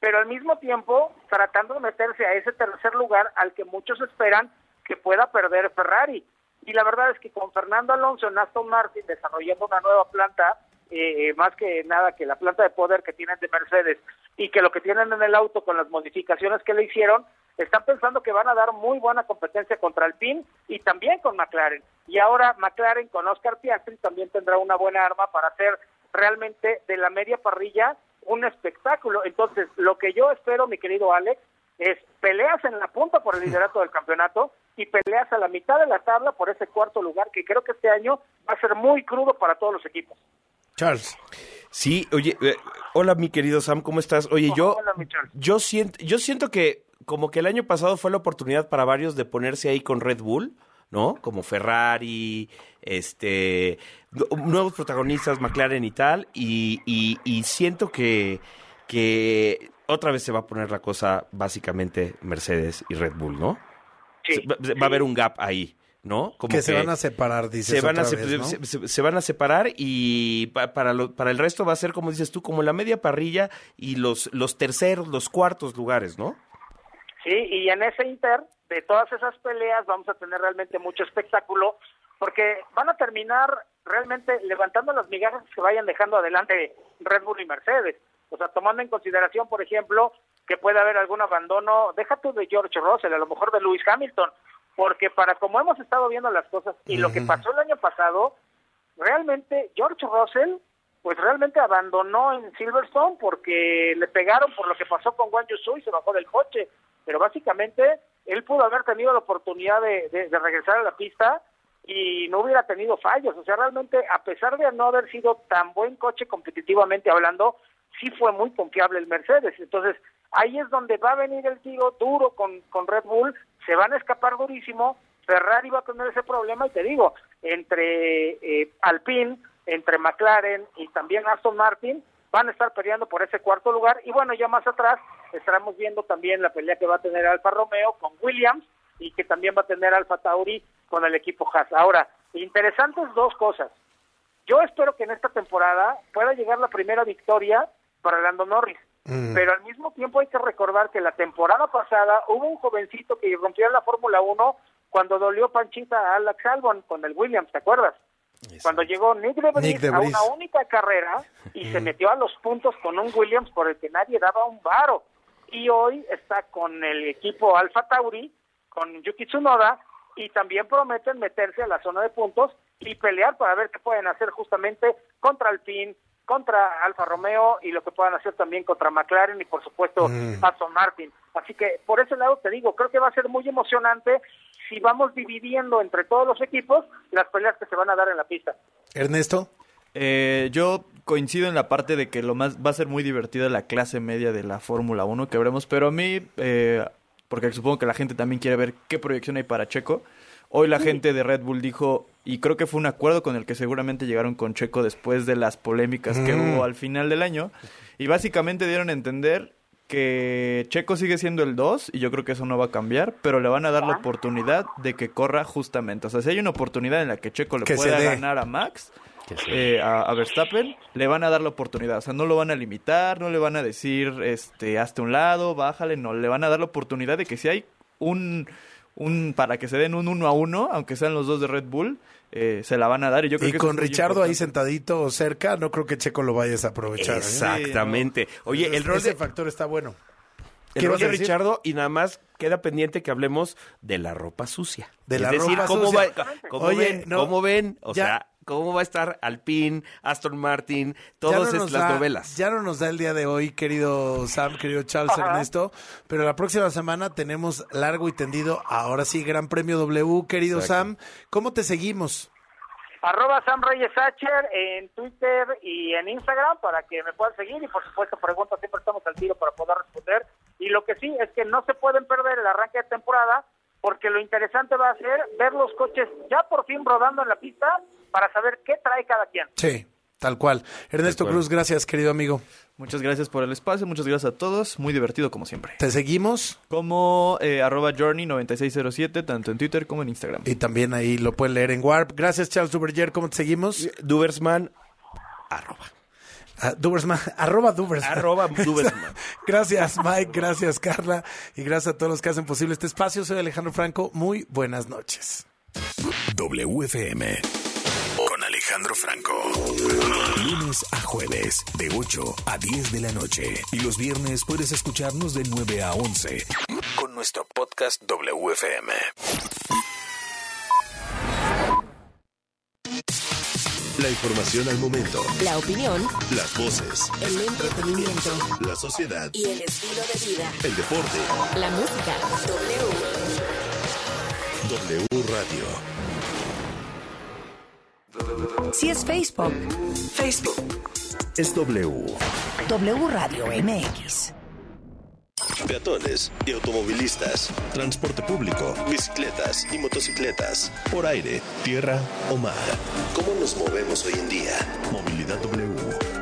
pero al mismo tiempo tratando de meterse a ese tercer lugar al que muchos esperan que pueda perder Ferrari. Y la verdad es que con Fernando Alonso en Aston Martin desarrollando una nueva planta, eh, más que nada que la planta de poder que tienen de Mercedes y que lo que tienen en el auto con las modificaciones que le hicieron, están pensando que van a dar muy buena competencia contra Alpine y también con McLaren. Y ahora McLaren con Oscar Piastri también tendrá una buena arma para hacer realmente de la media parrilla un espectáculo. Entonces, lo que yo espero, mi querido Alex, es peleas en la punta por el liderato del campeonato y peleas a la mitad de la tabla por ese cuarto lugar que creo que este año va a ser muy crudo para todos los equipos. Charles. Sí, oye, eh, hola mi querido Sam, ¿cómo estás? Oye, yo, Hola, mi Charles. yo siento, yo siento que como que el año pasado fue la oportunidad para varios de ponerse ahí con Red Bull, ¿no? Como Ferrari, este, nu- nuevos protagonistas, McLaren y tal, y, y, y siento que, que otra vez se va a poner la cosa básicamente Mercedes y Red Bull, ¿no? Sí, va a haber un gap ahí, ¿no? Como que, se van a separar, dices se van, a, otra se, vez, ¿no? se- se- se van a separar y pa- para, lo- para el resto va a ser, como dices tú, como la media parrilla y los, los terceros, los cuartos lugares, ¿no? Sí, y en ese inter, de todas esas peleas, vamos a tener realmente mucho espectáculo, porque van a terminar realmente levantando las migajas que vayan dejando adelante Red Bull y Mercedes. O sea, tomando en consideración, por ejemplo, que puede haber algún abandono, deja tú de George Russell, a lo mejor de Lewis Hamilton, porque para como hemos estado viendo las cosas y lo que pasó el año pasado, realmente George Russell pues realmente abandonó en Silverstone porque le pegaron por lo que pasó con Guan Yu Su y se bajó del coche. Pero básicamente él pudo haber tenido la oportunidad de, de- de regresar a la pista y no hubiera tenido fallos. O sea, realmente a pesar de no haber sido tan buen coche competitivamente hablando, sí fue muy confiable el Mercedes. Entonces ahí es donde va a venir el tiro duro con, con Red Bull, se van a escapar durísimo. Ferrari va a tener ese problema y te digo, entre eh, Alpine, entre McLaren y también Aston Martin van a estar peleando por ese cuarto lugar y bueno, ya más atrás estaremos viendo también la pelea que va a tener Alfa Romeo con Williams y que también va a tener Alfa Tauri con el equipo Haas. Ahora, interesantes dos cosas. Yo espero que en esta temporada pueda llegar la primera victoria para Lando Norris. Pero al mismo tiempo hay que recordar que la temporada pasada hubo un jovencito que rompió la Fórmula 1 cuando dolió panchita a Alex Albon con el Williams, ¿te acuerdas? Cuando llegó Nick de Vries Nick de a una única carrera y se metió a los puntos con un Williams por el que nadie daba un varo. Y hoy está con el equipo Alfa Tauri, con Yuki Tsunoda, y también prometen meterse a la zona de puntos y pelear para ver qué pueden hacer justamente contra Alpine, contra Alfa Romeo y lo que puedan hacer también contra McLaren y por supuesto Mm. Aston Martin. Así que por ese lado te digo, creo que va a ser muy emocionante si vamos dividiendo entre todos los equipos las peleas que se van a dar en la pista. Ernesto. Eh, yo coincido en la parte de que lo más va a ser muy divertida la clase media de la Fórmula 1 que veremos, pero a mí, eh, porque supongo que la gente también quiere ver qué proyección hay para Checo. Hoy la gente de Red Bull dijo, y creo que fue un acuerdo con el que seguramente llegaron con Checo después de las polémicas que Mm. hubo al final del año, y básicamente dieron a entender que Checo sigue siendo el 2 y yo creo que eso no va a cambiar, pero le van a dar la oportunidad de que corra justamente. O sea, si hay una oportunidad en la que Checo le Que pueda ganar a Max, eh, a, a Verstappen, le van a dar la oportunidad. O sea, no lo van a limitar, no le van a decir, este, hazte un lado, bájale, no, le van a dar la oportunidad de que si hay un, un para que se den un uno a uno, aunque sean los dos de Red Bull, eh, se la van a dar. Y yo creo Y que con Richardo ahí sentadito cerca, no creo que Checo lo vayas a aprovechar. ¿eh? Exactamente. Oye, el rol Ese de, factor está bueno. el ¿Qué rol de? Richardo y nada más queda pendiente que hablemos de la ropa sucia. De es la decir, ropa ¿cómo sucia. Va, cómo Oye, ven? no, ¿Cómo ven? O ya- sea, ¿cómo va a estar Alpine, Aston Martin, todas no las da- novelas? Ya no nos da el día de hoy, querido Sam, querido Charles Ajá. Ernesto, pero la próxima semana tenemos largo y tendido, ahora sí, Gran Premio W, querido Exacto. Sam. ¿Cómo te seguimos? Arroba Sam Reyes Sacher en Twitter y en Instagram para que me puedan seguir y por supuesto preguntas siempre estamos al tiro para poder responder. Y lo que sí es que no se pueden perder el arranque de temporada porque lo interesante va a ser ver los coches ya por fin rodando en la pista para saber qué trae cada quien. Sí, Tal cual. Ernesto Tal cual. Cruz, gracias, querido amigo. Muchas gracias por el espacio, muchas gracias a todos. Muy divertido como siempre. ¿Te seguimos? Como eh, arroba journey9607, tanto en Twitter como en Instagram. Y también ahí lo pueden leer en Warp. Gracias, Charles Duverger. ¿Cómo te seguimos? Dubersman, arroba. Ah, Dubersman, arroba Dubersman. Arroba Dubersman. gracias, Mike. Gracias, Carla. Y gracias a todos los que hacen posible este espacio. Soy Alejandro Franco. Muy buenas noches. WFM con Alejandro Franco. Lunes a jueves, de 8 a 10 de la noche. Y los viernes puedes escucharnos de 9 a 11 con nuestro podcast WFM. La información al momento. La opinión, Las voces. el entretenimiento La sociedad. y el estilo de vida. El deporte. La música. W. W Radio. Si es Facebook, Facebook. Es W. W Radio MX. Peatones y automovilistas. Transporte público. Bicicletas y motocicletas. Por aire, tierra o mar. ¿Cómo nos movemos hoy en día? Movilidad W.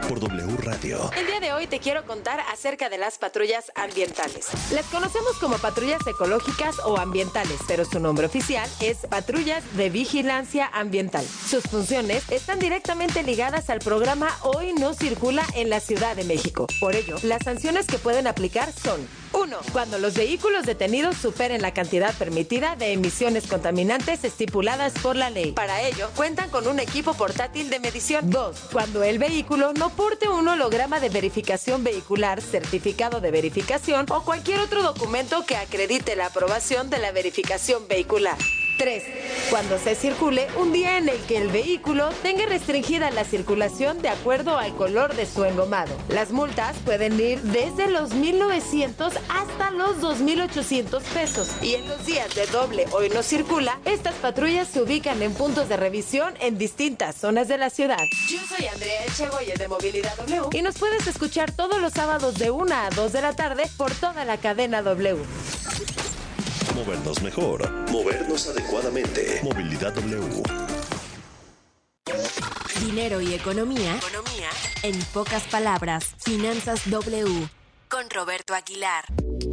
Por W Radio. El día de hoy te quiero contar acerca de las patrullas ambientales. Las conocemos como patrullas ecológicas o ambientales, pero su nombre oficial es patrullas de vigilancia ambiental. Sus funciones están directamente ligadas al programa Hoy no circula en la Ciudad de México. Por ello, las sanciones que pueden aplicar son 1. Cuando los vehículos detenidos superen la cantidad permitida de emisiones contaminantes estipuladas por la ley. Para ello, cuentan con un equipo portátil de medición. 2. Cuando el vehículo no porte un holograma de verificación vehicular, certificado de verificación o cualquier otro documento que acredite la aprobación de la verificación vehicular. 3. Cuando se circule un día en el que el vehículo tenga restringida la circulación de acuerdo al color de su engomado. Las multas pueden ir desde los 1.900 hasta los 2.800 pesos. Y en los días de doble hoy no circula, estas patrullas se ubican en puntos de revisión en distintas zonas de la ciudad. Yo soy Andrea Echegoyen de Movilidad W y nos puedes escuchar todos los sábados de 1 a 2 de la tarde por toda la cadena W. Movernos mejor. Movernos adecuadamente. Movilidad W. Dinero y economía. Economía. En pocas palabras, Finanzas W. Con Roberto Aguilar.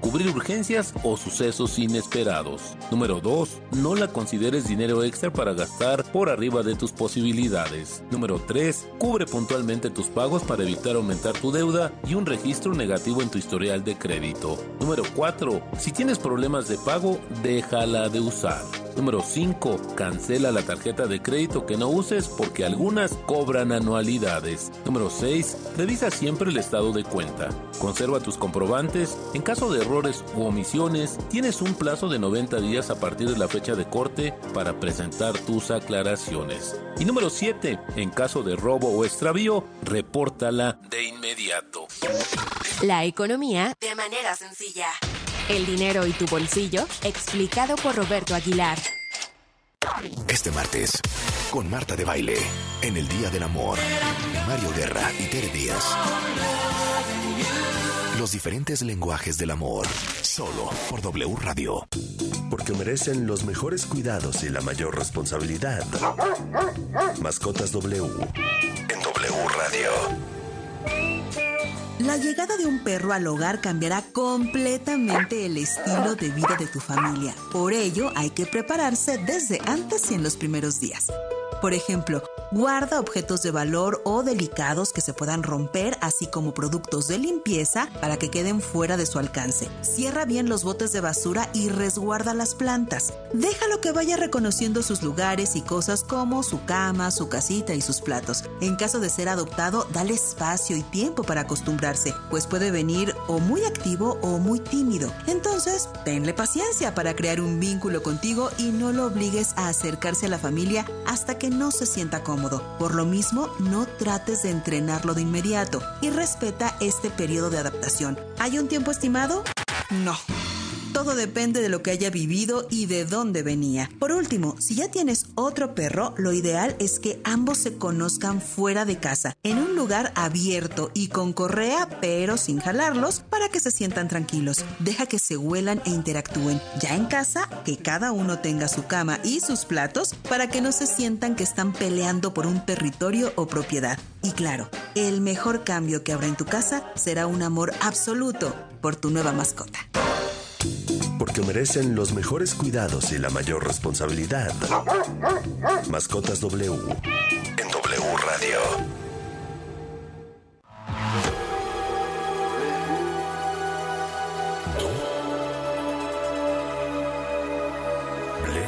cubrir urgencias o sucesos inesperados. Número 2. No la consideres dinero extra para gastar por arriba de tus posibilidades. Número 3. Cubre puntualmente tus pagos para evitar aumentar tu deuda y un registro negativo en tu historial de crédito. Número 4. Si tienes problemas de pago, déjala de usar. Número 5. Cancela la tarjeta de crédito que no uses porque algunas cobran anualidades. Número 6. Revisa siempre el estado de cuenta. Conserva tus comprobantes. En caso de errores u omisiones, tienes un plazo de 90 días a partir de la fecha de corte para presentar tus aclaraciones. Y número 7. En caso de robo o extravío, repórtala de inmediato. La economía de manera sencilla. El dinero y tu bolsillo, explicado por Roberto Aguilar. Este martes, con Marta de Baile, en el Día del Amor, Mario Guerra y Tere Díaz. Los diferentes lenguajes del amor, solo por W Radio. Porque merecen los mejores cuidados y la mayor responsabilidad. Mascotas W. En W Radio. La llegada de un perro al hogar cambiará completamente el estilo de vida de tu familia. Por ello, hay que prepararse desde antes y en los primeros días. Por ejemplo, guarda objetos de valor o delicados que se puedan romper, así como productos de limpieza para que queden fuera de su alcance. Cierra bien los botes de basura y resguarda las plantas. Déjalo que vaya reconociendo sus lugares y cosas como su cama, su casita y sus platos. En caso de ser adoptado, dale espacio y tiempo para acostumbrarse, pues puede venir o muy activo o muy tímido. Entonces, tenle paciencia para crear un vínculo contigo y no lo obligues a acercarse a la familia hasta que no se sienta cómodo. Por lo mismo, no trates de entrenarlo de inmediato y respeta este periodo de adaptación. ¿Hay un tiempo estimado? No. Todo depende de lo que haya vivido y de dónde venía. Por último, si ya tienes otro perro, lo ideal es que ambos se conozcan fuera de casa, en un lugar abierto y con correa, pero sin jalarlos, para que se sientan tranquilos. Deja que se huelan e interactúen. Ya en casa, que cada uno tenga su cama y sus platos para que no se sientan que están peleando por un territorio o propiedad. Y claro, el mejor cambio que habrá en tu casa será un amor absoluto por tu nueva mascota. Porque merecen los mejores cuidados y la mayor responsabilidad. Mascotas W. En W Radio.